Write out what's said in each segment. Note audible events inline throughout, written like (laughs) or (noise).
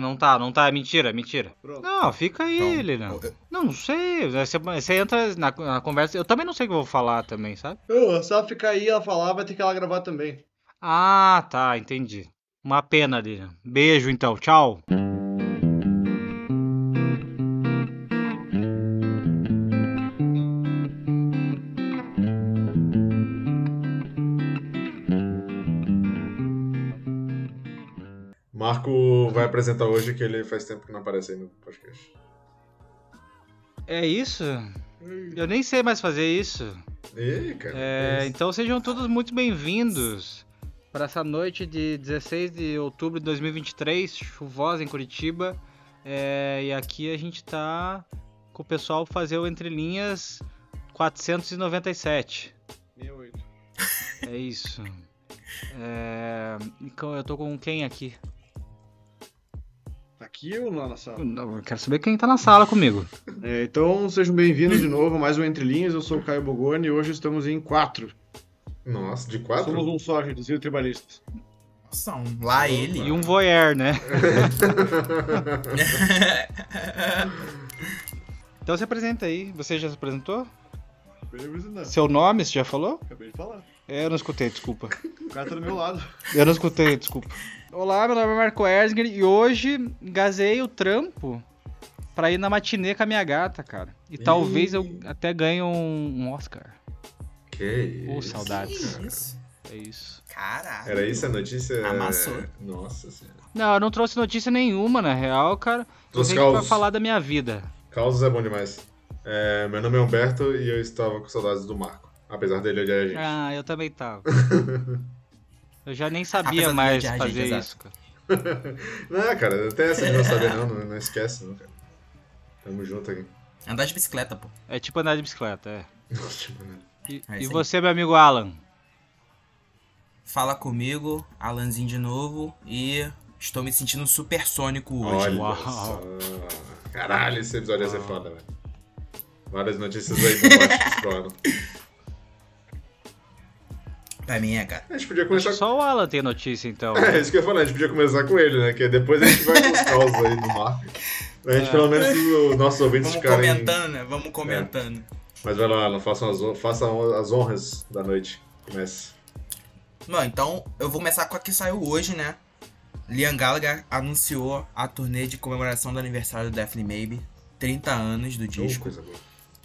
Não, não tá, não tá. É mentira, é mentira. Pronto. Não, fica aí, Então, Lilian. eu- Não, não sei. Você, você entra na, na conversa. Eu também não sei o que eu vou falar também, sabe? Não, se ela ficar aí, ela falar, vai ter que ela gravar também. Ah, tá, entendi. Uma pena, Lilian. Beijo então, tchau. Vai apresentar hoje que ele faz tempo que não aparece aí no podcast. É isso? Eu nem sei mais fazer isso. Ih, cara. É, isso. então sejam todos muito bem-vindos para essa noite de 16 de outubro de 2023, chuvosa em Curitiba. É, e aqui a gente tá com o pessoal fazer o Entre Linhas 497. 68. É isso. É, então eu tô com quem aqui? Tá aqui ou lá na sala? Não, eu quero saber quem tá na sala comigo. É, então, sejam bem-vindos de novo a mais um Entre Linhas. Eu sou o Caio Bogoni e hoje estamos em quatro. Nossa, de quatro? Somos um só, reduzido tribalistas. Nossa, um lá ele. E um voyeur, né? (laughs) Então se apresenta aí. Você já se apresentou? Acabei de apresentar. Seu nome, você já falou? Acabei de falar. É, eu não escutei, desculpa. O cara tá do meu lado. Eu não escutei, desculpa. Olá, meu nome é Marco Erzger e hoje gazei o trampo pra ir na matinê com a minha gata, cara. E talvez eu até ganhe um, um Oscar. Que isso. saudades. Que isso? É isso. Caralho. Era isso a notícia? Amassou. Nossa senhora. Não, eu não trouxe notícia nenhuma, na real, cara. Trouxe Trouxe pra falar da minha vida. Causos é bom demais. É, meu nome é Humberto e eu estava com saudades do Marco. Apesar dele odiar a gente. Ah, eu também tava. (laughs) Eu já nem sabia mais fazer exato. isso, cara. (laughs) Não, cara, tem essa de não saber não, não, não esquece não, cara. Tamo junto aqui. Andar de bicicleta, pô. É tipo andar de bicicleta, é. Nossa? E, É e você, meu amigo Alan? Fala comigo, Alanzinho de novo. E estou me sentindo supersônico hoje. Olha Uau. só. Caralho, esse episódio ia ser foda, velho. Várias notícias aí bombásticas pro ano. Pra mim é, cara. A gente podia Acho começar que só o Alan tem notícia, então. É, isso que eu ia falar, a gente podia começar com ele, né? Que depois a gente vai com os causos aí do Marco. A gente, É. pelo menos, os nossos ouvintes Vamos ficarem... comentando, né? Vamos comentando. Mas vai lá, Alan, façam as, as honras da noite. Comece. Bom, então eu vou começar com a que saiu hoje, né? Liam Gallagher anunciou a turnê de comemoração do aniversário do Deathly Maybe. 30 anos do Oh, disco. coisa boa.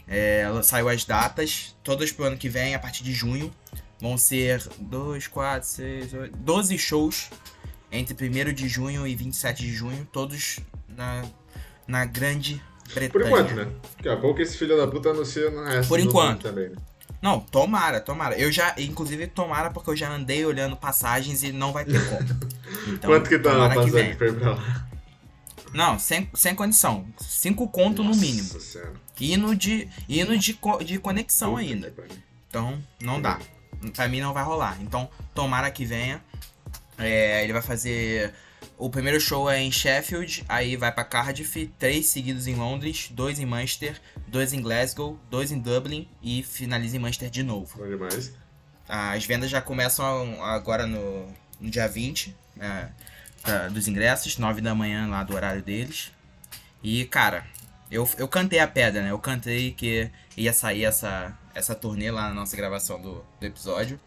É, ela saiu as datas, todas pro ano que vem, a partir de junho. Vão ser 2, 4, 6, 8, 12 shows entre 1 de junho e 27 de junho, todos na, na Grande Bretanha. Por enquanto, né? Daqui a pouco esse filho da puta anuncia na resto Por enquanto. também, né? Não, tomara, tomara. Eu já, inclusive, tomara porque eu já andei olhando passagens e não vai ter como. (laughs) Então, Quanto que tá passando venha. pra ir pra lá? Não, sem, sem condição. Cinco conto no mínimo. Nossa senhora. Hino de, hino de, co- de conexão Puta ainda. Então, não dá. Pra mim não vai rolar. Então, tomara que venha. É, ele vai fazer. O primeiro show é em Sheffield, aí vai pra Cardiff, três seguidos em Londres, dois em Manchester, dois em Glasgow, dois em Dublin e finaliza em Manchester de novo. Bom demais. As vendas já começam agora no, no dia 20 é, dos ingressos, 9 da manhã lá do horário deles. E, cara, eu, eu cantei a pedra, né? Eu cantei que ia sair essa, essa turnê lá na nossa gravação do, do episódio.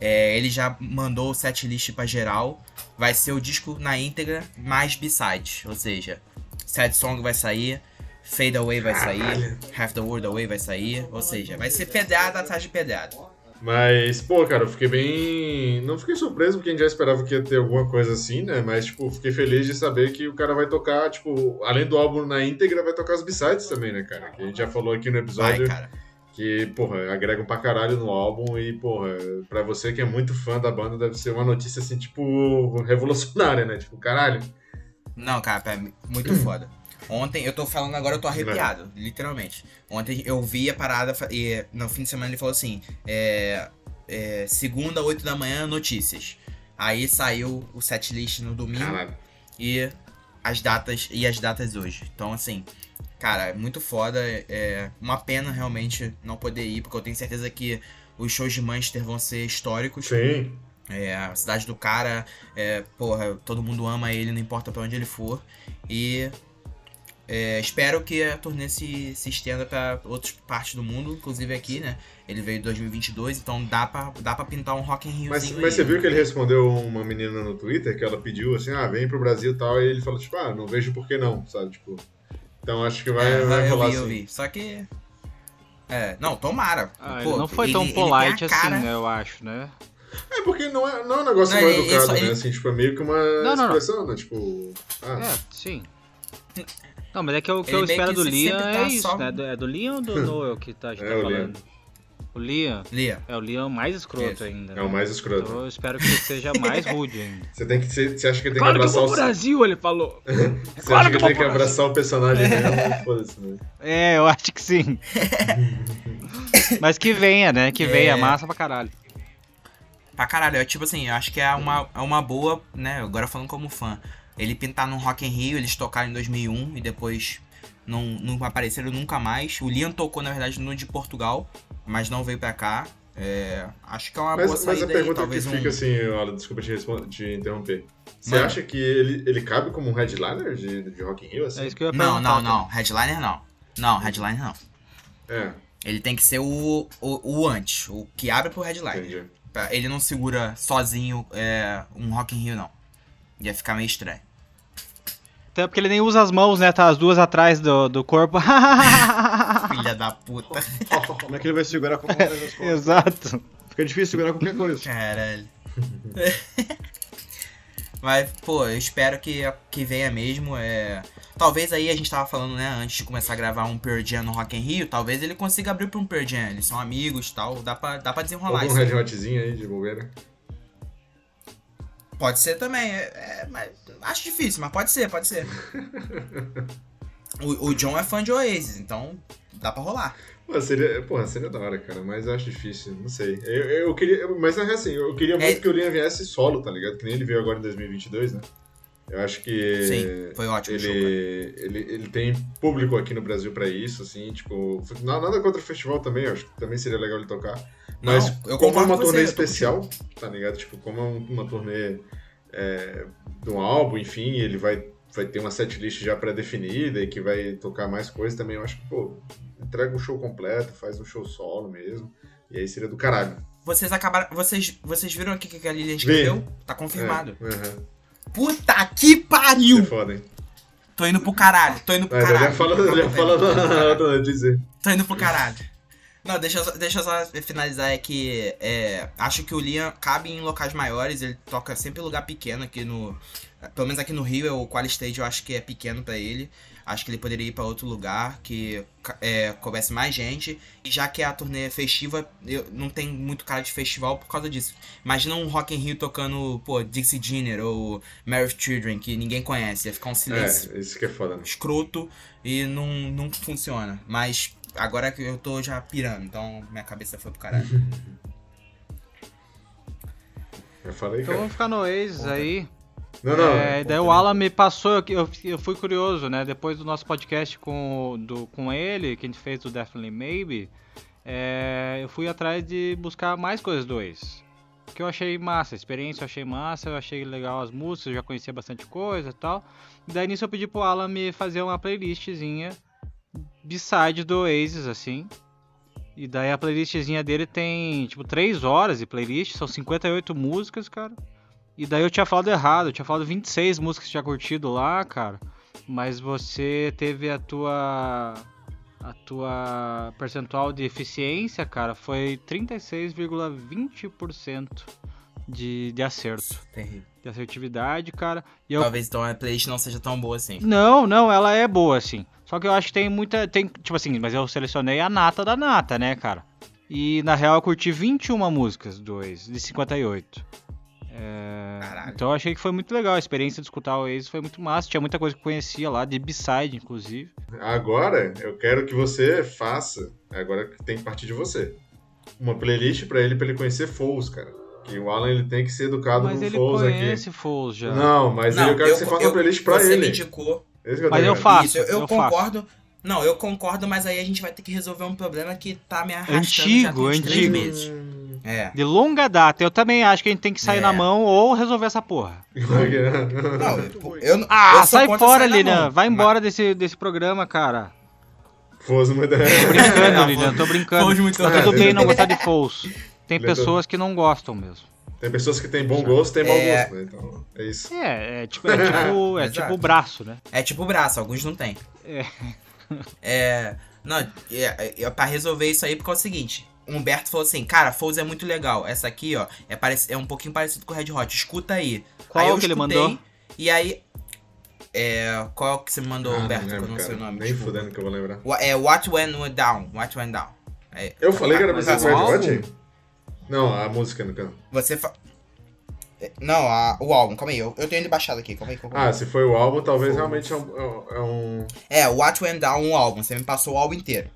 É, ele já mandou o setlist pra geral. Vai ser o disco na íntegra, mais B-sides. Ou seja, Sad Song vai sair, Fade Away vai sair, Half the World Away vai sair. Ou seja, vai ser pedrada atrás de pedrada. Mas, pô, cara, eu fiquei bem. Não fiquei surpreso, porque a gente já esperava que ia ter alguma coisa assim, né? Mas, tipo, fiquei feliz de saber que o cara vai tocar, tipo, além do álbum na íntegra, vai tocar as B-sides também, né, cara? Que a gente já falou aqui no Vai, episódio cara. Que, porra, agregam pra caralho no álbum e, porra, pra você que é muito fã da banda, deve ser uma notícia assim, tipo, revolucionária, né? Tipo, caralho. Não, cara, mim, muito foda. Ontem, eu tô falando agora, eu tô arrepiado, literalmente. Ontem eu vi a parada e no fim de semana ele falou assim: é, é, segunda, 8 da manhã, notícias. Aí saiu o setlist no domingo Caralho. e as datas e as datas hoje. Então, assim, cara, é muito foda. É uma pena realmente não poder ir, porque eu tenho certeza que os shows de Manchester vão ser históricos. Sim. É, a cidade do cara, é, porra, todo mundo ama ele, não importa pra onde ele for. E é, espero que a turnê se, se estenda pra outras partes do mundo, inclusive aqui, né? Ele veio em 2022, então dá pra, dá pra pintar um Rock in Rio. Mas, mas você viu que ele respondeu uma menina no Twitter que ela pediu assim, ah, vem pro Brasil e tal, e ele falou, tipo, ah, não vejo por que não, sabe? Tipo. Então acho que vai, É, vai eu rolar vi, eu assim. vi. Só que. É, não, tomara. Ah, Pô, ele não foi ele- tão polite cara- assim, né, eu acho, né? É porque não é, não é um negócio Não, mal educado, né? ele- Assim, tipo, é meio que uma Não, não, não. expressão, né? Tipo. Ah, É, sim. Não, mas é que o que Ele eu espero que do Liam é tá isso, só- né? É do Liam ou do Noel que tá, a (laughs) gente É tá o Liam. O Liam. Lia. É o Liam mais escroto Isso. ainda. é né? o mais escroto. Então eu espero que ele seja (laughs) mais rude ainda. Você tem que. Você, você acha que ele tem (laughs) Claro que que eu abraçar vou o. Brasil, ele falou. Você claro acha que que eu ele tem que abraçar o personagem? (laughs) Foda-se, né? É, eu acho que sim. Mas que venha, né? Que venha, É. massa pra caralho. Pra caralho, é tipo assim, eu acho que é uma, é uma boa, né? Agora falando como fã. Ele pintar no Rock in Rio, eles tocaram em 2001 e depois não, não apareceram nunca mais. O Liam tocou, na verdade, no de Portugal, mas não veio pra cá. É, acho que é uma boa Mas, mas saída a aí, pergunta que talvez fica um... assim, olha, desculpa te, te interromper. Você Mano. acha que ele, ele cabe como um headliner de, de Rock in Rio, assim? É isso que eu ia Não, perguntar. não, não. Headliner não. Não, headliner não. É, Ele tem que ser o, o, o antes, o que abre pro headliner. entendi. Ele não segura sozinho é, um Rock in Rio, não. Ia ficar meio estranho. Até porque ele nem usa as mãos, né? Tá as duas atrás do, do corpo. (laughs) Filha da puta. Como é que ele vai segurar qualquer das (laughs) coisas? Exato. Fica difícil segurar qualquer coisa. Caralho. (laughs) Mas, pô, eu espero que, que venha mesmo. É... Talvez aí a gente tava falando, né, antes de começar a gravar um Pearl Jam no Rock in Rio, talvez ele consiga abrir pra um Pearl Jam. Eles são amigos e tal, dá pra, dá pra desenrolar Algum isso. Red Hotzinho aí de bobeira. Pode ser também, é, é, mas acho difícil, mas pode ser, pode ser. (laughs) o, o John é fã de Oasis, então dá pra rolar. Pô, seria, porra, seria da hora, cara, mas eu acho difícil, não sei. Eu, eu queria, mas é assim, eu queria muito É- que o Liam viesse solo, tá ligado? Que nem ele veio agora em 2022, né? Eu acho que Sim, foi ótimo o show. ele, ele, ele tem público aqui no Brasil pra isso, assim, tipo, na- nada contra o festival também, acho que também seria legal ele tocar. Mas Não, eu como é uma com você, turnê tô especial, tá ligado? Tipo, como é um- uma turnê é, de um álbum, enfim, ele vai, vai ter uma setlist já pré-definida e que vai tocar mais coisas também, eu acho que, pô, entrega um show completo, faz um show solo mesmo, e aí seria do caralho. Vocês acabaram. Vocês, vocês viram aqui que a Lilian escreveu? Tá confirmado. É, aham. Puta que É pariu! foda, hein? Tô indo pro caralho, tô indo pro Mas já caralho. já na (laughs) dizer. Tô indo pro caralho. Não, deixa eu, só- deixa eu só finalizar é que é, acho que o Liam cabe em locais maiores, ele toca sempre em lugar pequeno aqui no. Pelo menos aqui no Rio, o Qual Stage eu acho que é pequeno pra ele. Acho que ele poderia ir pra outro lugar que é, coubesse mais gente. E já que a turnê é festiva, eu, não tem muito cara de festival por causa disso. Imagina um Rock in Rio tocando, pô, Dixie Jenner ou Mary Children, que ninguém conhece. Ia ficar um silêncio É, isso que é foda, né? escroto e não, não funciona. Mas agora que eu tô já pirando, então minha cabeça foi pro caralho. (laughs) Eu falei, Então cara. vamos ficar no Puta. aí. Não, não. É, daí o Alan me passou, eu, eu, fui curioso, né? Depois do nosso podcast com, do, com ele, que a gente fez do Definitely Maybe, é, eu fui atrás de buscar mais coisas do Oasis. Que eu achei massa, a experiência eu achei massa, eu achei legal as músicas, eu já conhecia bastante coisa e tal. E daí nisso eu pedi pro Alan me fazer uma playlistzinha beside do Oasis, assim. E daí a playlistzinha dele tem, tipo, 3 horas de playlist, são 58 músicas, cara. E daí eu tinha falado errado, eu tinha falado 26 músicas que tinha curtido lá, cara. Mas você teve a tua a tua percentual de eficiência, cara, foi 36,20% de, de acerto, Terrível. De assertividade, cara. E eu Talvez então a playlist não seja tão boa assim. não, não, ela é boa, assim. Só que eu acho que tem muita. Tem, tipo assim, mas eu selecionei a nata da nata, né, cara? E na real eu curti 21 músicas do Oasis, de 58. É, Caralho. então eu achei que foi muito legal. A experiência de escutar o Oasis foi muito massa. Tinha muita coisa que eu conhecia lá, de B-side, inclusive. Agora, eu quero que você faça. Agora que tem que partir de você. Uma playlist pra ele, pra ele conhecer Foles, cara. Que o Alan ele tem que ser educado Mas no ele Foles conhece aqui. Foles já. Não, mas eu quero que você faça uma playlist pra você ele. me indicou. Esse que eu Mas eu faço. Isso, eu, eu eu faço. concordo. Não, eu concordo, mas aí a gente vai ter que resolver um problema que tá me arrastando já tem Antigo, uns três antigo. meses. É. De longa data. Eu também acho que a gente tem que sair É. na mão ou resolver essa porra. (laughs) Não, eu, eu, eu Ah, sai fora, Lilian. Vai embora desse, desse programa, cara. Fosse uma Tô brincando, Não, (laughs) Lilian. Tô brincando. Fouls muito Tá tudo bem não gostar (laughs) de Fouls. Tem Legal. pessoas que não gostam mesmo. Tem pessoas que têm bom gosto e tem mau É. gosto, né? Então, é isso. É, é tipo, é tipo, (laughs) é tipo o braço, né? É tipo o braço, alguns não tem. É. (laughs) É. Não, é, é, pra resolver isso aí, porque é o seguinte. O Humberto falou assim, cara, Fouz é muito legal. Essa aqui, ó, é, parec- é um pouquinho parecido com o Red Hot. Escuta aí. Qual aí eu que ele mandou? E aí. É. Qual que você me mandou, Ah, não Humberto? que eu lembro, não sei o nome. Nem fudendo que eu vou lembrar. É What Went Down. What Went Down. É, Eu falei que era Mas parecido com o o Red? Hot? Não, a música no canto. Você fa... É, Não, a- o álbum, calma aí, eu, eu tenho ele baixado aqui, calma aí. Calma aí. Ah, se foi o álbum, talvez realmente é um. é um- É, What Went Down, um álbum, você me passou o álbum inteiro.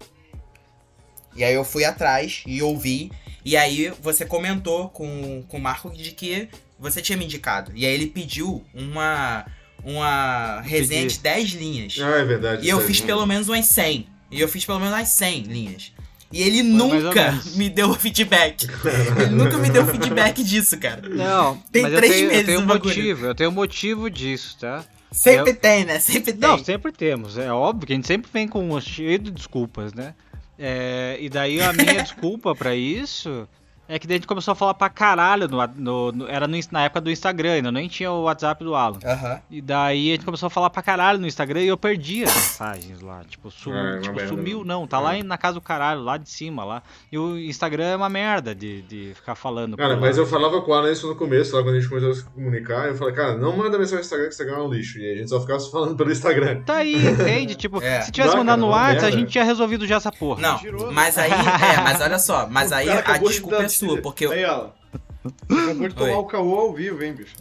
E aí eu fui atrás e ouvi, e aí você comentou com, com o Marco de que você tinha me indicado. E aí ele pediu uma, uma resenha de 10 linhas. Ah, é verdade. E eu fiz pelo menos umas 100. E eu fiz pelo menos umas 100 linhas. E ele ou nunca me deu (laughs) feedback. ele nunca me deu feedback disso, cara. Não, Tem mas três eu tenho, meses eu tenho bagulho. motivo, eu tenho motivo disso, tá? Sempre Eu- tem, né? Sempre tem. Não, sempre temos. É óbvio que a gente sempre vem com um cheio de desculpas, né? É, e daí a minha (laughs) desculpa pra isso é que daí a gente começou a falar pra caralho no, no- no- era no- na época do Instagram, ainda nem tinha o WhatsApp do Alan. Aham. E daí a gente começou a falar pra caralho no Instagram e eu perdi as mensagens lá. Tipo, su- É, tipo, sumiu, não. Tá É. lá na casa do caralho, lá de cima lá. E o Instagram é uma merda de, de ficar falando. Cara, mas lá. eu falava com o Alan isso no começo, lá quando a gente começou a se comunicar, eu falei, cara, não manda mensagem no Instagram que o Instagram é um lixo. E a gente só ficava falando pelo Instagram. Tá aí, entende? (laughs) Tipo, É. se tivesse mandado no WhatsApp, a gente tinha resolvido já essa porra. Não, mas aí, é, mas olha só, mas aí a desculpa é sua, porque eu, Aí. Acabou de tomar o caô ao vivo, hein, bicho?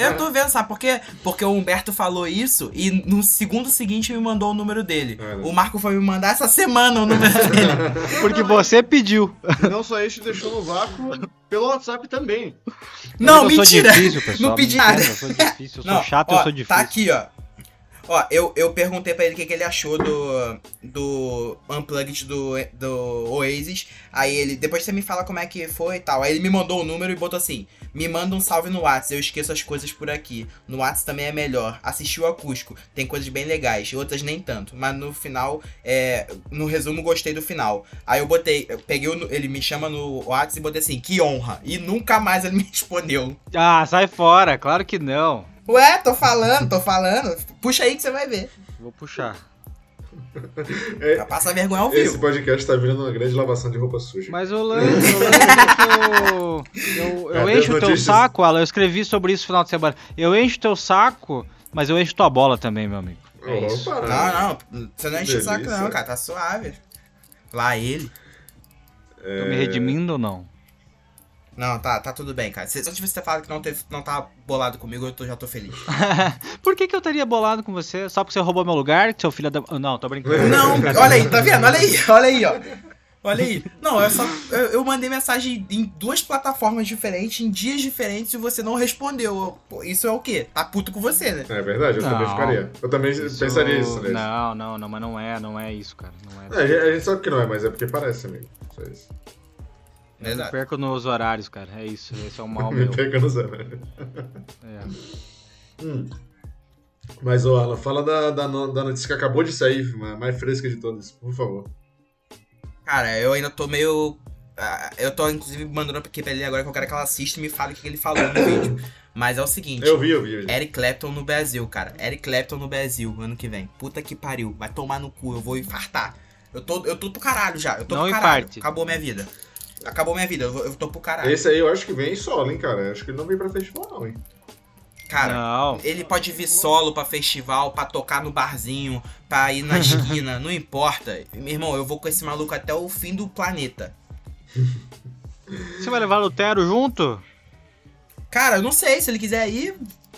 eu tô vendo, sabe por quê? Porque o Humberto falou isso e no segundo seguinte me mandou o número dele. É, né? O Marco foi me mandar essa semana o número dele. (laughs) Porque você pediu. Não só isso, deixou no vácuo pelo WhatsApp também. Não, eu mentira! Sou difícil, pessoal. Não pedi nada. Eu sou difícil, eu sou Não, chato, ó, eu sou difícil. Tá aqui, ó. Ó, eu, eu perguntei pra ele o que, que ele achou do, do Unplugged do, do Oasis. Aí ele, depois você me fala como é que foi e tal. Aí ele me mandou o número e botou assim: Me manda um salve no WhatsApp, eu esqueço as coisas por aqui. No WhatsApp também é melhor. Assisti o acústico, tem coisas bem legais, outras nem tanto. Mas no final, é, no resumo, gostei do final. Aí eu botei, eu peguei, o ele me chama no WhatsApp e botei assim: Que honra. E nunca mais ele (laughs) me respondeu. Ah, sai fora, claro que não. Ué, tô falando, tô falando. Puxa aí que você vai ver. Vou puxar. É, Pra passar vergonha ao esse vivo. podcast tá virando uma grande lavação de roupa suja. Mas o lance, o lance é que eu, eu, eu Cadê encho o teu saco, Alan. Eu escrevi sobre isso no final de semana. Eu encho o teu saco, mas eu encho tua bola também, meu amigo. É isso. Opa, Não, não, você não enche o saco não, cara, tá suave. Lá ele. É, Tô me redimindo ou não? Não, tá, tá tudo bem, cara. Se eu tivesse falado que não, teve, não tá bolado comigo, eu tô- já tô feliz. (laughs) Por que, que eu estaria bolado com você? Só porque você roubou meu lugar, seu filho da. Não, tô brincando. (laughs) Não, olha aí, tá vendo? Olha aí, olha aí, ó. Olha aí. Não, eu só. Eu, eu mandei mensagem em duas plataformas diferentes, em dias diferentes, e você não respondeu. Pô, isso é o quê? Tá puto com você, né? É verdade, eu Não. também ficaria. Eu também Isso- pensaria isso, né? Não, não, não, mas não é, não é isso, cara. Não é. É, a gente- a gente sabe que não é, mas é porque parece, amigo. Só isso. Eu Exato. perco nos horários, cara. É isso, esse é o mal (laughs) Me meu. pega no zero. É. Hum. Mas, ô Alan, fala da, da, da notícia que acabou de sair, a mais fresca de todas, por favor. Cara, eu ainda tô meio. ah, Eu tô, inclusive, mandando aqui pra ele agora que eu quero que ela assista e me fale o que ele falou no vídeo. Mas é o seguinte. Eu vi, eu vi. Eu vi. Eric Clapton no Brasil, cara. Eric Clapton no Brasil, ano que vem. Puta que pariu. Vai tomar no cu, eu vou infartar. Eu tô, eu tô pro caralho já. Eu tô Não pro caralho. Acabou minha vida. Acabou minha vida, eu, vou- eu tô pro caralho. Esse aí eu acho que vem em solo, hein, cara. Eu Acho que ele não vem pra festival, não, hein. Cara, Não. ele pode vir solo pra festival, pra tocar no barzinho, pra ir na esquina, (laughs) não importa. Meu irmão, eu vou com esse maluco até o fim do planeta. Você vai levar o Lutero junto? Cara, eu não sei, se ele quiser ir,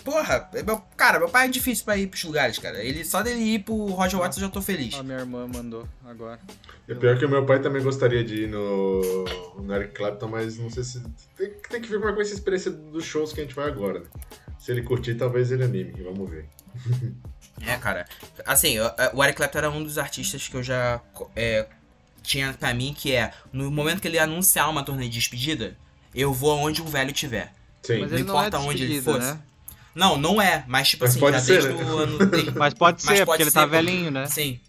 porra, é meu- cara, meu pai é difícil pra ir pros lugares, cara. Ele, só dele ir pro Roger Waters eu já tô feliz. A minha irmã mandou agora. É pior que o meu pai também gostaria de ir no, no Eric Clapton, mas não sei se. Tem, tem que ver como é que vai ser a experiência dos shows que a gente vai agora, né? Se ele curtir, talvez ele anime. Vamos ver. (laughs) É, cara. Assim, é, o Eric Clapton era um dos artistas que eu já é, tinha pra mim que é, no momento que ele anunciar uma turnê de despedida, eu vou aonde o velho tiver. Sim. Mas Não ele não é importa onde ele fosse. né? Não, não é, mas tipo Mas assim, pode já ser, desde né? o ano. de- (laughs) Mas pode Mas ser, pode porque ele ser, tá porque- velhinho, né? Sim.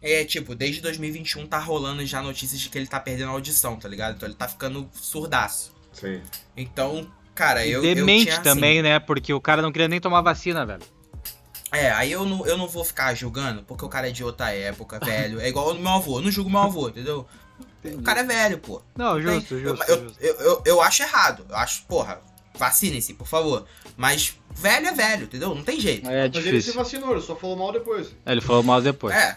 É, tipo, desde 2021 tá rolando já notícias de que ele tá perdendo a audição, tá ligado? Então ele tá ficando surdaço. Sim. Então, cara, E eu. eu demente tinha, assim, também, né? Porque o cara não queria nem tomar vacina, velho. É, aí eu não, eu não vou ficar julgando, porque o cara é de outra época, velho. É igual o meu avô, eu não julgo meu avô, entendeu? O cara é velho, pô. Não, Tem- justo, justo. eu, justo. eu, eu, eu acho errado. Eu acho, porra, vacinem-se, por favor. Mas velho é velho, entendeu? Não tem jeito. É Mas ele se difícil. vacinou, ele só falou mal depois. É, Ele falou mal depois. É.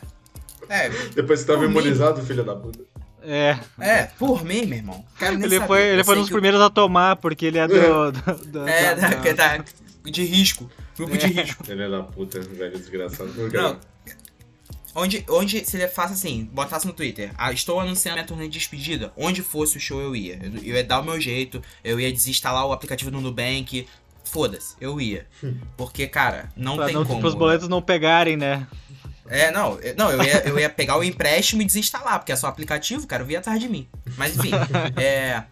É, Depois que tava Por mim. imunizado, filho da puta. É. é, por mim, meu irmão. Quero nem Ele saber. foi, ele Eu foi sei um dos que primeiros a tomar, porque ele é do. do- do- É, da- da, da- de risco. Grupo de risco. Ele é da puta, velho desgraçado. Não. Onde, onde se ele faça assim, botasse no Twitter, ah, estou anunciando minha turnê de despedida, onde fosse o show eu ia. Eu, eu ia dar o meu jeito, eu ia desinstalar o aplicativo do Nubank, foda-se, eu ia. (laughs) Porque, cara, não Pra tem não, como. pros boletos não pegarem, né? É, não, eu- não eu, ia, eu ia pegar o empréstimo e desinstalar, porque é só aplicativo, cara, eu via atrás de mim. Mas enfim, (laughs) é.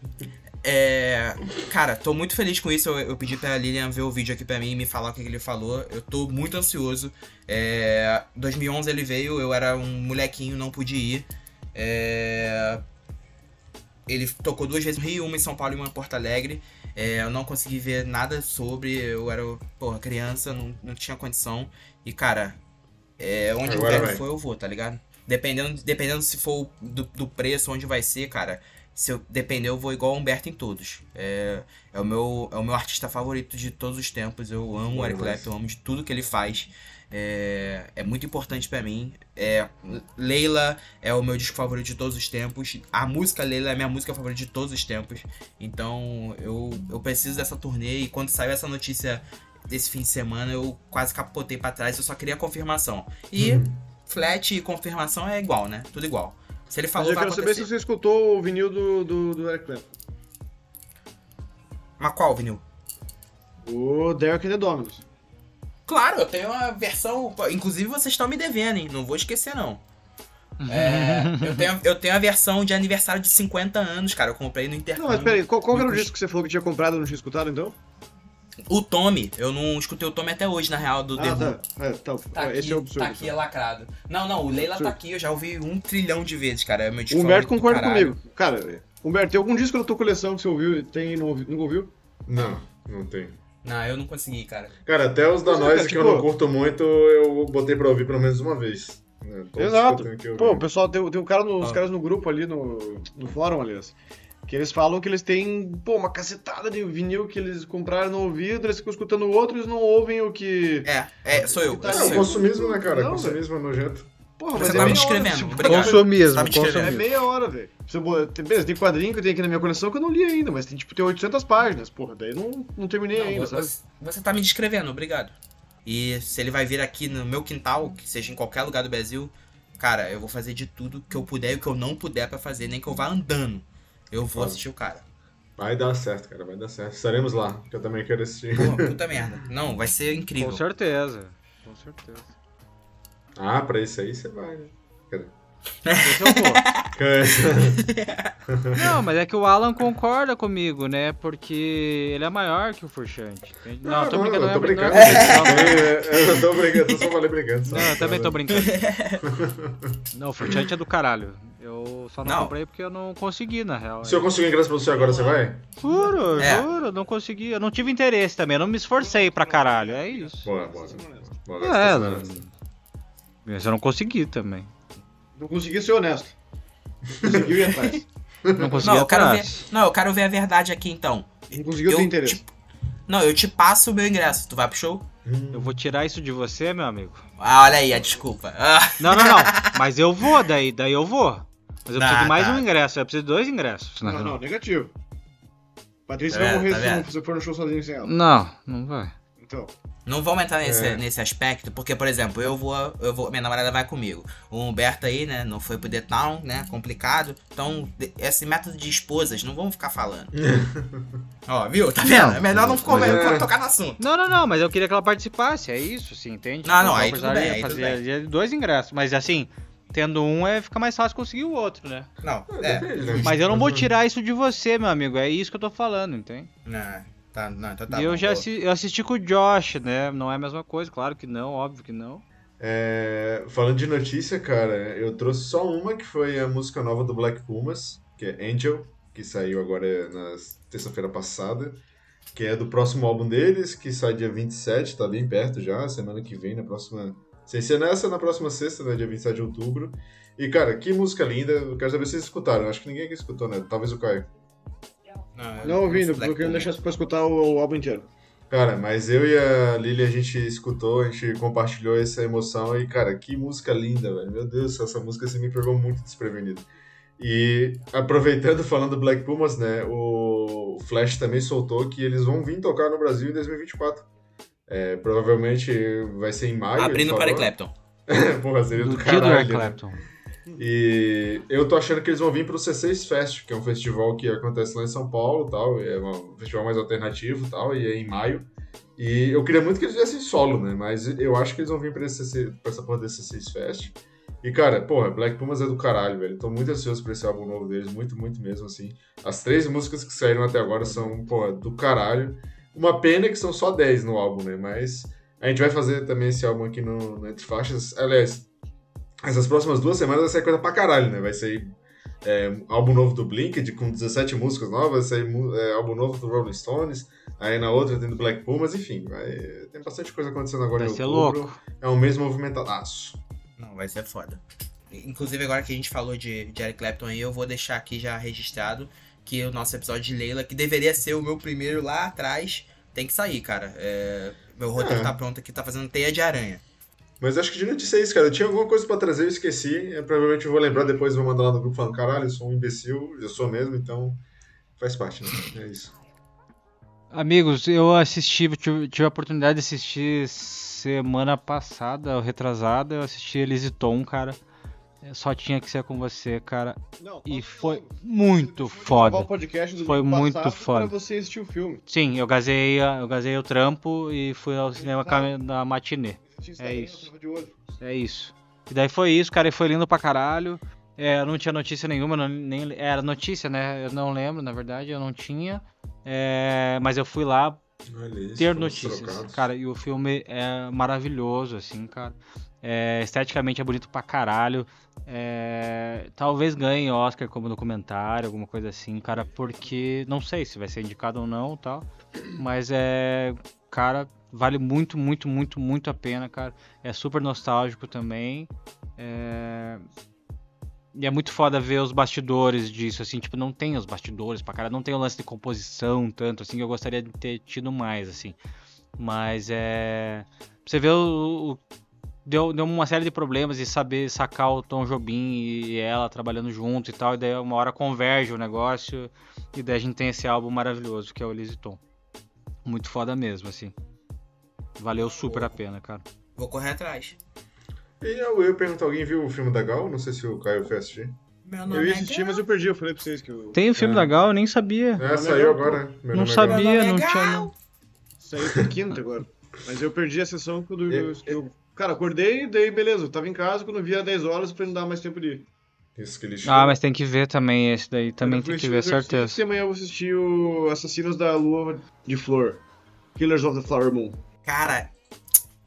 É. Cara, tô muito feliz com isso. Eu, eu pedi pra Lilian ver o vídeo aqui pra mim e me falar o que que ele falou. Eu tô muito ansioso. É. 2011 ele veio, eu era um molequinho, não pude ir. É. Ele tocou duas vezes no Rio, uma em São Paulo e uma em Porto Alegre. É, eu não consegui ver nada sobre. Eu era, porra, criança, não, não tinha condição. E, cara, é, onde Agora o vai. for, eu vou, tá ligado? Dependendo, dependendo se for do, do preço, onde vai ser, cara. Se eu depender, eu vou igual o Humberto em todos. É, é, o meu, é o meu artista favorito de todos os tempos. Eu amo o Eric. Clapton, eu amo de tudo que ele faz. É, é muito importante pra mim. É, Leila é o meu disco favorito de todos os tempos. A música Leila é a minha música favorita de todos os tempos. Então eu, eu preciso dessa turnê. E quando saiu essa notícia desse fim de semana, eu quase capotei pra trás. Eu só queria confirmação. E Uhum. flat e confirmação é igual, né? Tudo igual. Se ele Mas falou, eu vai quero saber se você escutou o vinil do, do, do Eric Clapton. Mas qual, vinil? O Derek and the Dominos. Claro, eu tenho a versão. Inclusive vocês estão me devendo, hein? Não vou esquecer, não. É, (laughs) eu, tenho, eu tenho a versão de aniversário de 50 anos, cara. Eu comprei no Não, intercâmbio. mas peraí, qual, qual era o disco que você falou que tinha comprado e não tinha escutado então? O Tommy, eu não escutei o Tommy até hoje, na real, do The Ah, Who. tá. É, tá. Tá Esse aqui, é o absurdo. tá aqui lacrado. Não, não, o Leila Absurdo. tá aqui, eu já ouvi um trilhão de vezes, cara. É meu disco O Humberto concorda comigo. Cara, Humberto, tem algum disco da tua coleção que você ouviu e tem e não ouvi- nunca ouviu? Não, não tem. Não, eu não consegui, cara. Cara, até os da é, Noise que eu não curto muito, eu botei pra ouvir pelo menos uma vez. né? Todos Exato. Pô, o pessoal tem, tem um cara no, os Ah. caras no grupo ali, no, no fórum, aliás. Que eles falam que eles têm, pô, uma cacetada de vinil que eles compraram no ouvido, eles ficam escutando o outro e eles não ouvem o que. É, é, sou eu. Tá, É, sou o eu. consumismo, né, cara? Não, consumismo é nojento. Porra, Você mas tá é me meia descrevendo, hora, tipo. Consumismo, Tá me descrevendo. É consumismo. meia hora, velho. Você Beleza, tem quadrinho que tem aqui na minha coleção que eu não li ainda, mas tem tipo tem 800 páginas. Porra, daí não, não terminei Não, ainda, você, sabe? você tá me descrevendo, obrigado. E se ele vai vir aqui no meu quintal, que seja em qualquer lugar do Brasil, cara, eu vou fazer de tudo que eu puder e o que eu não puder pra fazer, nem que eu vá andando. Eu vou assistir o cara. Vai dar certo, cara, vai dar certo. Estaremos lá, que eu também quero assistir. Pô, (laughs) puta merda. Não, vai ser incrível. Com certeza. Com certeza. Ah, pra isso aí você vai, né? Esse eu vou. (laughs) Não, mas é que o Alan concorda comigo, né? Porque ele é maior que o Furchante. entende? Não, tô brincando. eu não tô é brin- não é brincando. não. É, Eu tô brincando, eu só falei brincando. só. Não, eu também tô brincando. (laughs) Não, o Furchante é do caralho. Eu só não, Não. comprei porque eu não consegui, na real. Se eu conseguir ingresso pra você agora, você vai? Juro, É. juro, não consegui. Eu não tive interesse também, eu não me esforcei pra caralho. É isso. Bora, bora. bora É, não- eu não consegui também. Não consegui ser honesto. Não conseguiu ir atrás. Não consegui Não, eu quero ver. atrás. Não, eu quero ver a verdade aqui então. Não conseguiu Eu ter interesse. te- Não, eu te passo o meu ingresso. Tu vai pro show? Eu vou tirar isso de você, meu amigo. Ah, olha aí a desculpa. Ah, Não, não, não. (laughs) Mas eu vou, daí, daí eu vou. Mas eu Tá, preciso de mais tá. um ingresso, eu preciso de dois ingressos. na Não, real. não, negativo. Patrícia Tá vai morrer tá não- se você for no show sozinho sem ela. Não, não vai. Então. Não vamos entrar nesse, É. nesse aspecto, porque, por exemplo, eu vou, eu vou. Minha namorada vai comigo. O Humberto aí, né? Não foi pro The Town, né? Complicado. Então, esse método de esposas, não vamos ficar falando. (laughs) Ó, viu? Tá vendo? Não, é melhor não mas é- tocar no assunto. Não, não, não, mas eu queria que ela participasse, é isso, sim, entende? Não, não, Eu aí tudo precisaria bem, aí tudo fazer dois ingressos, mas assim, tendo um é fica mais fácil conseguir o outro, né? Não, É, é. né? Mas eu não vou tirar isso de você, meu amigo. É isso que eu tô falando, entende? Não, tá, não, então tá e eu bom, já vou- assi- eu assisti com o Josh, né? Não é a mesma coisa, claro que não, óbvio que não. É, falando de notícia, cara, eu trouxe só uma que foi a música nova do Black Pumas, que é Angel, que saiu agora na terça-feira passada, que é do próximo álbum deles, que sai dia 27, tá bem perto já, semana que vem, na próxima. Sem ser nessa, na próxima sexta, né, dia 27 de outubro. E, cara, que música linda, eu quero saber se vocês escutaram, acho que ninguém aqui escutou, né? Talvez o Caio. Não, Não ouvindo, porque eu queria Black deixar pra escutar o, o álbum inteiro. Cara, mas eu e a Lili, a gente escutou, a gente compartilhou essa emoção e, cara, que música linda, velho. Meu Deus, essa música assim, me pegou muito desprevenido. E aproveitando, (laughs) falando do Black Pumas, né, o Flash também soltou que eles vão vir tocar no Brasil em 2024. É, provavelmente vai ser em maio. Abrindo para. Clapton. (laughs) Porra, seria do Do caralho. Né? Clapton. E eu tô achando que eles vão vir pro C6 Fest, que é um festival que acontece lá em São Paulo, tal, é um festival mais alternativo, tal, e é em maio. E eu queria muito que eles viessem solo, né? Mas eu acho que eles vão vir pra, esse, pra essa porra desse C6 Fest. E, cara, porra, Black Pumas é do caralho, velho. Tô muito ansioso pra esse álbum novo deles, muito, muito mesmo, assim. As três músicas que saíram até agora são, porra, do caralho. Uma pena que são só 10 no álbum, né? Mas a gente vai fazer também esse álbum aqui no, no Entre Faixas. Aliás, essas próximas duas semanas vai sair coisa pra caralho, né? Vai sair é, álbum novo do Blink, de, com 17 músicas novas, vai sair é, álbum novo do Rolling Stones, aí na outra tem do Black Pumas, enfim, vai, tem bastante coisa acontecendo agora Vai em ser outubro. louco. É um mês movimentadaço. Não, vai ser foda. Inclusive, agora que a gente falou de, de Eric Clapton aí, eu vou deixar aqui já registrado que o nosso episódio de Leila, que deveria ser o meu primeiro lá atrás, tem que sair, cara. É, meu roteiro É. tá pronto aqui, tá fazendo teia de aranha. Mas acho que de notícia é isso, cara. Eu tinha alguma coisa pra trazer, eu esqueci. É, provavelmente eu vou lembrar depois, vou mandar lá no grupo falando, caralho, eu sou um imbecil, eu sou mesmo, então faz parte, né? É isso. Amigos, eu assisti, tive, tive a oportunidade de assistir semana passada, ou retrasada, eu assisti Elise Tom, cara. Só tinha que ser com você, cara. Não, E foi não. muito Eu foda. gravar o podcast do Foi muito foda. Pra você assistir o filme. Sim, eu gazei, eu gazei o trampo e fui ao cinema na matinê. É isso. eu tava de olho. É isso. E daí foi isso, cara, e foi lindo pra caralho. É, eu não tinha notícia nenhuma, não- nem, era notícia, né? Eu não lembro, na verdade, eu não tinha. É, mas eu fui lá Olha ter notícias. trocados. Cara, e o filme é maravilhoso, assim, cara. É, esteticamente é bonito pra caralho. É, talvez ganhe Oscar como documentário, alguma coisa assim, cara, porque não sei se vai ser indicado ou não, tal. Mas é, cara, vale muito, muito, muito, muito a pena, cara. É super nostálgico também. É, E é muito foda ver os bastidores disso, assim, tipo, não tem os bastidores pra cara, não tem o lance de composição tanto, assim, que eu gostaria de ter tido mais, assim. Mas é. Você vê o. o- Deu, deu uma série de problemas de saber sacar o Tom Jobim e ela trabalhando junto e tal, e daí uma hora converge o negócio, e daí a gente tem esse álbum maravilhoso que é o Elise Tom. Muito foda mesmo, assim. Valeu super a pena, cara. Vou correr atrás. E eu, eu pergunto, alguém viu o filme da Gal? Não sei se o Caio foi assistir. Meu Eu ia assistir, mas eu perdi. Eu falei pra vocês que eu... Tem o filme É. da Gal, eu nem sabia. É, nome é saiu Gal, agora. Meu Não nome é Gal. sabia, Meu nome é não tinha. Não. Saiu quinta agora. Mas eu perdi a sessão quando eu, Eu- eu- Cara, acordei, daí beleza. Eu tava em casa quando eu vi às 10 horas pra não dar mais tempo de ir. Isso que ele Ah, mas tem que ver também esse daí, também tem que ver, certeza. E amanhã eu vou assistir o Assassinos da Lua de Flor. Killers of the Flower Moon. Cara,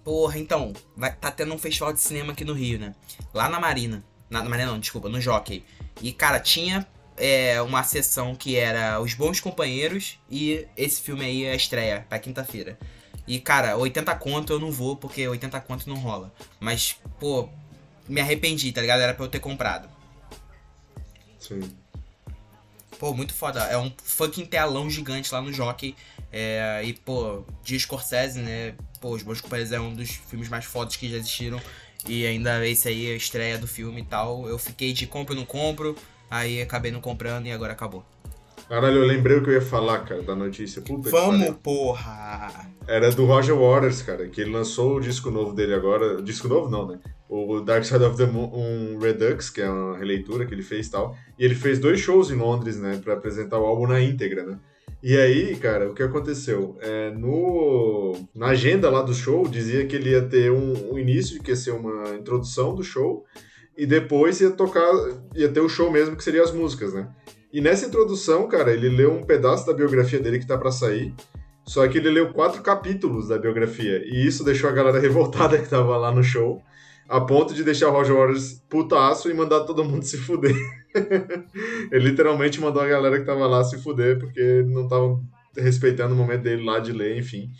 porra, então, vai, tá tendo um festival de cinema aqui no Rio, né? Lá na Marina. Na, na Marina não, desculpa, no Jockey. E, cara, tinha é, uma sessão que era Os Bons Companheiros e esse filme aí é a estreia, pra quinta-feira. E, cara, 80 conto eu não vou, porque 80 conto não rola. Mas, pô, me arrependi, tá ligado? Era pra eu ter comprado. Sim. Pô, muito foda. É um fucking telão gigante lá no Jockey. É, e, pô, de Scorsese, né? Pô, Os Bons Companheiros é um dos filmes mais fodas que já existiram. E ainda esse aí é a estreia do filme e tal. Eu fiquei de compro não compro. Aí acabei não comprando e agora acabou. Caralho, eu lembrei o que eu ia falar, cara, da notícia. Puta Vamos, porra! Era do Roger Waters, cara, que ele lançou o disco novo dele agora. Disco novo não, né? O Dark Side of the Moon um Redux, que é uma releitura que ele fez e tal. E ele fez dois shows em Londres, né? Pra apresentar o álbum na íntegra, né? E aí, cara, o que aconteceu? É, no, na agenda lá do show, dizia que ele ia ter um, um início, que ia ser uma introdução do show. e depois ia tocar, ia ter o show mesmo, que seria as músicas, né? E nessa introdução, cara, ele leu um pedaço da biografia dele que tá para sair, só que ele leu quatro capítulos da biografia, e isso deixou a galera revoltada que tava lá no show, a ponto de deixar o Roger Waters putaço e mandar todo mundo se fuder. (laughs) ele literalmente mandou a galera que tava lá se fuder, porque não estavam respeitando o momento dele lá de ler, enfim.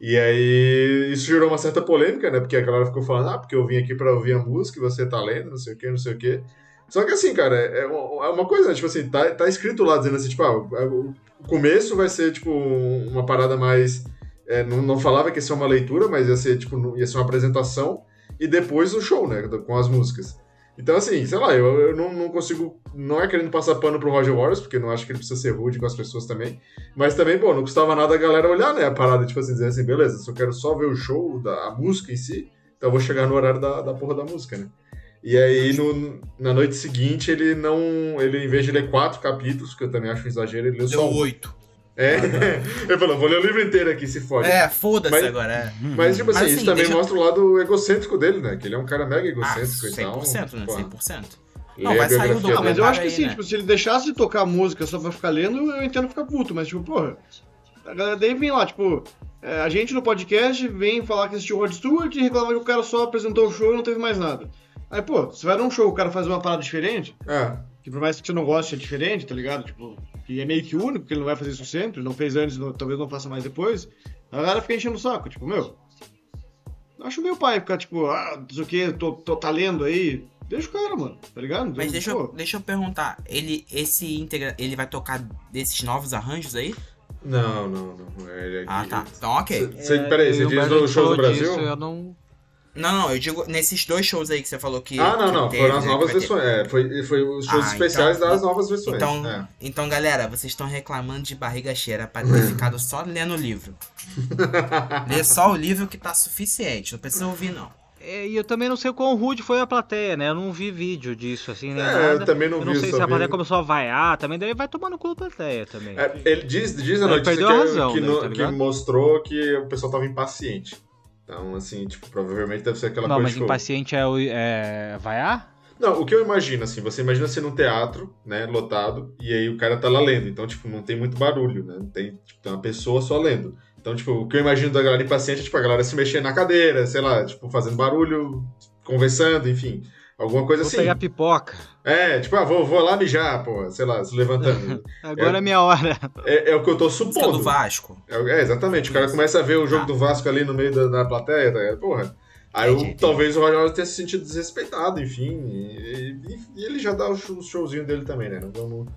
E aí, isso gerou uma certa polêmica, né? Porque a galera ficou falando, ah, porque eu vim aqui pra ouvir a música e você tá lendo, não sei o que, não sei o que. Só que assim, cara, é uma, é uma coisa, né? tipo assim, tá, tá escrito lá dizendo assim, tipo, ah, o começo vai ser, tipo, uma parada mais. É, não, não falava que ia ser uma leitura, mas ia ser, tipo, ia ser uma apresentação e depois o show, né? Com as músicas. Então, assim, sei lá, eu, eu não, não, consigo. Não é querendo passar pano pro Roger Waters, porque não acho que ele precisa ser rude com as pessoas também. Mas também, pô, não custava nada a galera olhar, né? A parada, tipo assim, dizer assim, beleza, eu quero só ver o show, da, a música em si, então eu vou chegar no horário da, da porra da música, né? E aí, no, na noite seguinte, ele não. Ele, em vez de ler quatro capítulos, que eu também acho um exagero, ele leu Deu só oito. É, (laughs) ele falou, vou ler o livro inteiro aqui, se fode. É, foda-se Mas- agora. É. Mas, tipo assim, Mas, isso assim, também deixa- mostra o lado egocêntrico dele, né? Que ele é um cara mega Ah, egocêntrico e tal. 100%, né? Pô, 100%. lê Não, vai sair o Ah, documento. mas eu acho que aí, sim, né? tipo, se ele deixasse de tocar música só pra ficar lendo, eu entendo ficar puto, mas tipo, porra, a galera daí vem lá, tipo, é, a gente no podcast vem falar que assistiu o Rod Stewart e reclama que o cara só apresentou o show e não teve mais nada. Aí, pô, se vai num show o cara fazer uma parada diferente, É, que por mais que você não goste é diferente, tá ligado? Tipo, que é meio que único, porque ele não vai fazer isso sempre, não fez antes, não- talvez não faça mais depois, a galera fica enchendo o saco, tipo, meu. Eu acho meu pai ficar, tipo, ah, não sei o que, tô, tô, tá lendo aí. Deixa o cara, mano, tá ligado? Mas deixa eu, deixa eu perguntar, ele, esse integra, ele vai tocar desses novos arranjos aí? não, não, não. Ele, Ah, tá. Então, ok. Cê, peraí, você É, diz Humberto no show do Brasil? disso, eu não... Não, não, eu digo nesses dois shows aí que você falou que. Ah, não, que não. teve, Foram as que novas versões. É, foi, foi os shows Ah, especiais então- das novas versões. Então, é. então, galera, vocês estão reclamando de barriga cheia pra ter ficado só lendo o livro. (laughs) Lê só o livro que tá suficiente, não precisa ouvir, não. É, e eu também não sei o quão rude foi a plateia, né? Eu não vi vídeo disso, assim, nem É, nada. eu também não eu vi, não sei se a vi- plateia começou a vaiar também, daí vai tomar no cu da plateia também. É, ele diz, diz a notícia que, a razão, que, né, no- tá que mostrou que o pessoal tava impaciente. Então, assim, tipo, provavelmente deve ser aquela não, coisa mas tipo... impaciente é, o- é vaiar? Não, o que eu imagino, assim, você imagina ser num teatro, né, lotado, e aí o cara tá lá lendo, então, tipo, não tem muito barulho, né, não tem, tipo, tem uma pessoa só lendo. Então, tipo, o que eu imagino da galera impaciente é, tipo, a galera se mexendo na cadeira, sei lá, tipo, fazendo barulho, conversando, enfim, alguma coisa Vou assim. pegar pipoca. É, tipo, ah, vou, vou lá mijar, pô, sei lá, se levantando. (laughs) Agora É. é minha hora. é, é o que eu tô supondo. do Vasco. É, é, exatamente. O cara começa a ver o jogo Ah. do Vasco ali no meio da, da plateia, tá ligado? Porra. Aí Entendi, o- entendi. talvez o Roger Waters tenha se sentido desrespeitado, enfim. E, e- e ele já dá o show- showzinho dele também, né? Não vamos.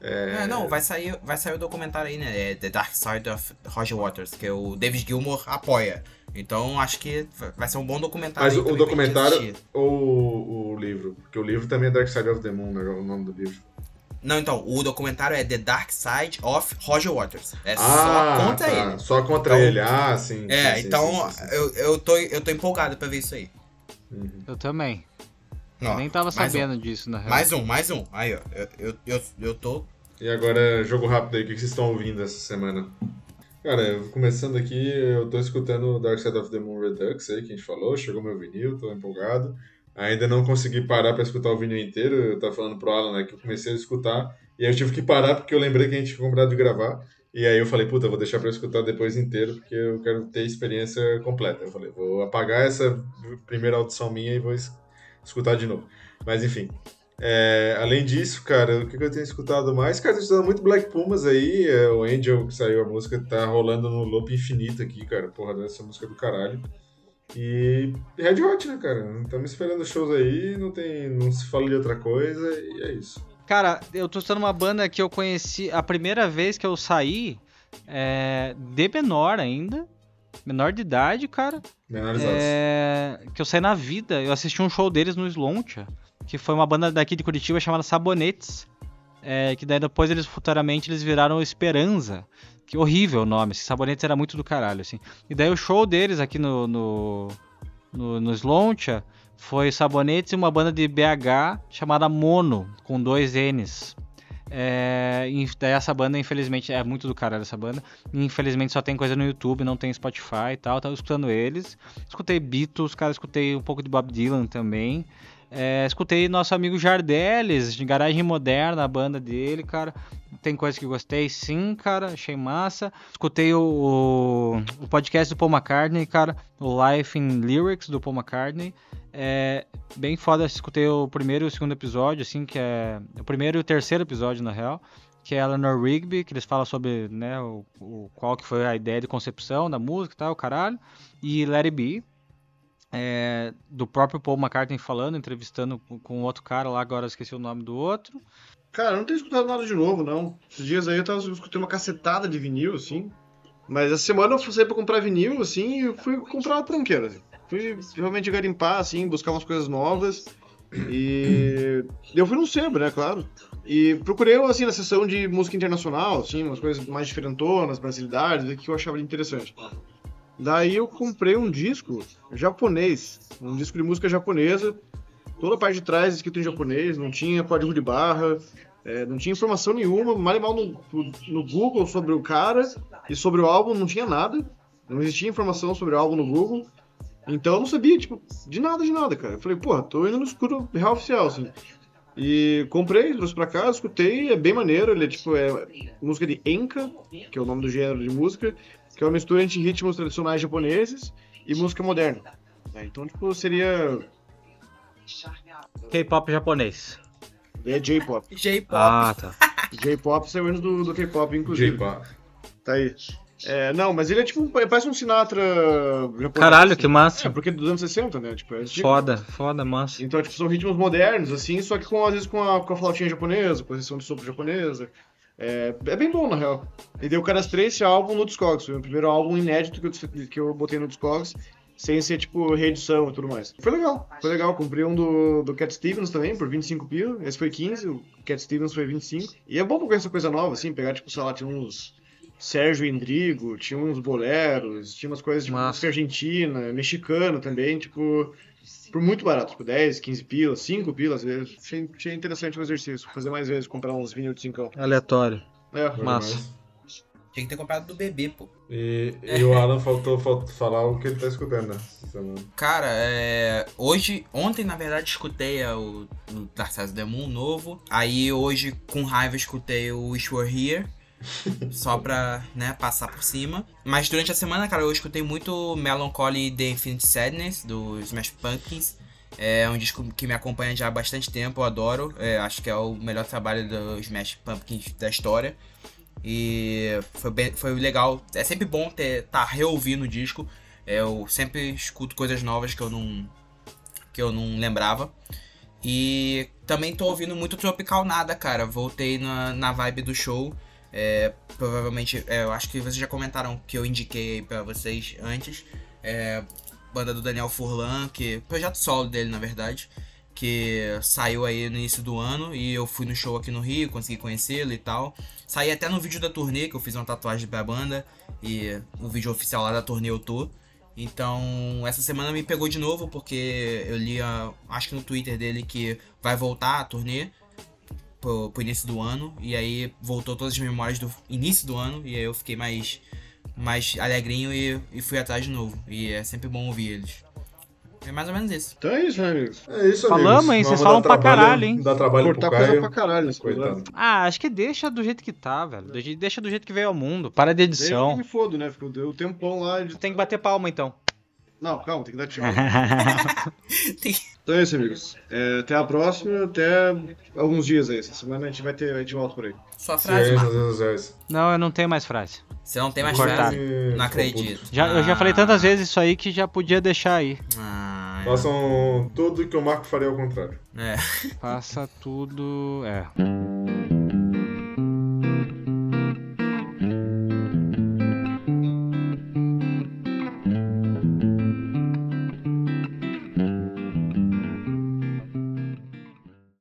É, não, vai sair, vai sair o documentário aí, né? É The Dark Side of Roger Waters, que o David Gilmour apoia. Então acho que vai ser um bom documentário. Mas o, documentário ou o livro? Porque o livro também é Dark Side of the Moon, né? É o nome do livro. Não, então, o documentário é The Dark Side of Roger Waters. É ah, só contra tá. ele. Só contra Então- ele. Ah, sim. É, sim, sim, então sim, sim, sim. Eu, eu, tô, eu tô empolgado pra ver isso aí. Uhum. Eu também. Ó, Eu nem tava sabendo disso, na Um, real. mais um, mais um. Aí, ó. Eu, eu, eu, eu tô. E agora, jogo rápido aí, o que vocês estão ouvindo essa semana? Cara, eu- começando aqui, eu tô escutando o Dark Side of the Moon Redux aí, que a gente falou, chegou meu vinil, tô empolgado. Ainda não consegui parar pra escutar o vinil inteiro, eu tava falando pro Alan, né, que eu comecei a escutar, e aí eu tive que parar porque eu lembrei que a gente tinha comprado de gravar, e aí eu falei, puta, eu vou deixar pra escutar depois inteiro, porque eu quero ter experiência completa. Eu falei, vou apagar essa primeira audição minha e vou escutar de novo. Mas enfim, é, além disso, cara, o que eu tenho escutado mais? Cara, tô escutando muito Black Pumas aí. é, o Angel, que saiu a música, tá rolando no loop infinito aqui, cara. Porra, essa música do caralho. E Red Hot, né, cara? Estamos esperando shows aí, não tem. não se fala de outra coisa, e é isso. Cara, eu tô usando uma banda que eu conheci a primeira vez que eu saí, é, de menor ainda, menor de idade, cara. Menorizados. É, que eu saí na vida. Eu assisti um show deles no Sloncha, que foi uma banda daqui de Curitiba chamada Sabonetes. é, que daí depois eles futuramente eles viraram Esperança. Que horrível o nome. Esse Sabonetes era muito do caralho, assim. E daí o show deles aqui no, no, no, no Sloncha foi Sabonetes e uma banda de BH chamada Mono, com dois N's. É, essa banda, infelizmente, é muito do caralho essa banda. Infelizmente só tem coisa no YouTube, não tem Spotify e tal. Tava escutando eles. Escutei Beatles, cara, escutei um pouco de Bob Dylan também. É, escutei nosso amigo Jardeles, de Garagem Moderna, a banda dele, cara. Tem coisa que gostei, sim, cara. Achei massa. Escutei o, o podcast do Paul McCartney, cara. O Life in Lyrics do Paul McCartney. É bem foda. Escutei o primeiro e o segundo episódio, assim, que é. O primeiro e o terceiro episódio, na real. Que é Eleanor Rigby, que eles falam sobre, né, o, o qual que foi a ideia de concepção da música e tal, caralho. E Let It Be, é, do próprio Paul McCartney falando, entrevistando com, outro cara lá, agora esqueci o nome do outro. Cara, eu não tenho escutado nada de novo, não. Esses dias aí eu tava escutando uma cacetada de vinil, assim. Mas essa semana eu saí pra comprar vinil, assim, e fui comprar uma tranqueira. Assim. Fui realmente garimpar, assim, buscar umas coisas novas. E eu fui no sebo, né, claro. E procurei, assim, na seção de música internacional, assim, umas coisas mais diferentonas, brasilidades, que eu achava interessante. Daí eu comprei um disco japonês, um disco de música japonesa, toda a parte de trás escrito em japonês, não tinha código de barra, é, não tinha informação nenhuma, mal e mal no, no, Google sobre o cara e sobre o álbum não tinha nada, não existia informação sobre o álbum no Google, então eu não sabia, tipo, de nada, de nada, cara. Eu falei, porra, tô indo no escuro real oficial, assim. E comprei, trouxe pra casa, escutei, é bem maneiro, ele é tipo, é música de Enka, que é o nome do gênero de música, que é uma mistura entre ritmos tradicionais japoneses e música moderna. É, então, tipo, seria. K-pop japonês. É J-pop. J-pop. Ah, tá. J-pop saiu antes do, do K-pop, inclusive. J-pop. Tá aí. É, não, mas ele é tipo, parece um Sinatra japonês. Caralho, que massa. É, porque é dos anos 60, né? Tipo, é tipo, Foda, foda, massa. Então, tipo, são ritmos modernos, assim, só que com, às vezes com a, com a flautinha japonesa, posição de sopro japonesa. É, é bem bom, na real. E deu cadastrei esse álbum no Discogs. Foi o primeiro álbum inédito que eu, que eu botei no Discogs, sem ser, tipo, reedição e tudo mais. Foi legal, foi legal. Comprei um do, do Cat Stevens também, por 25 pila. Esse foi 15, o Cat Stevens foi 25. E é bom pra conhecer coisa nova, assim, pegar, tipo, sei lá, tinha uns... Sérgio Endrigo, tinha uns boleros, tinha umas coisas de tipo, música argentina, mexicano também, tipo, por muito barato, tipo 10, 15 pilas, 5 pilas às vezes. Achei, achei interessante o exercício, fazer mais vezes, comprar uns vinil de 5. Aleatório. É, Massa. Tinha que ter comprado do bebê, pô. E, e o Alan faltou, faltou falar o que ele tá escutando, né? Cara, é, hoje, ontem na verdade escutei o, o the Moon novo. Aí hoje, com raiva, escutei o Wish Were Here. Só pra, né, passar por cima. Mas durante a semana, cara, eu escutei muito Melancholy The Infinite Sadness, do Smash Pumpkins. É um disco que me acompanha já há bastante tempo, eu adoro. É, acho que é o melhor trabalho do Smash Pumpkins da história. E foi, bem, foi legal. É sempre bom ter tá reouvindo o disco. É, eu sempre escuto coisas novas que eu não que eu não lembrava. E também tô ouvindo muito Tropical Nada, cara. Voltei na, na vibe do show. É, provavelmente, é, eu acho que vocês já comentaram que eu indiquei para vocês antes. É, banda do Daniel Furlan, que projeto solo dele, na verdade, que saiu aí no início do ano e eu fui no show aqui no Rio, consegui conhecê-lo e tal. Saí até no vídeo da turnê, que eu fiz uma tatuagem pra banda e o vídeo oficial lá da turnê eu tô. Então, essa semana me pegou de novo porque eu li, a, acho que no Twitter dele que vai voltar a turnê pro, pro início do ano. E aí voltou todas as memórias do início do ano. E aí eu fiquei mais, mais alegrinho e, e fui atrás de novo. E é sempre bom ouvir eles. É mais ou menos isso. Então é isso, né, amigos? É isso, Falamos, amigos. hein? Vocês falam pra caralho, hein? Dá trabalho Cortar pro Caio. pra caralho Coitado. Ah, acho que deixa do jeito que tá, velho. Deixa- do jeito que veio ao mundo. Para de Eu edição. me fodo, né? Ficou deu um tempão lá. De... Tem que bater palma, então. Não, calma, tem que dar tchau. (laughs) Então é isso, amigos. É, até a próxima, até alguns dias aí. Essa semana a gente vai ter, a gente volta por aí. Sua frase, sociais. Não, eu não tenho mais frase. Você não tem mais Cortar. frase? Não acredito. Já, Eu já Ah. falei tantas vezes isso aí que já podia deixar aí. Ah, é. Façam tudo que o Marco faria ao contrário. é. Faça tudo. É.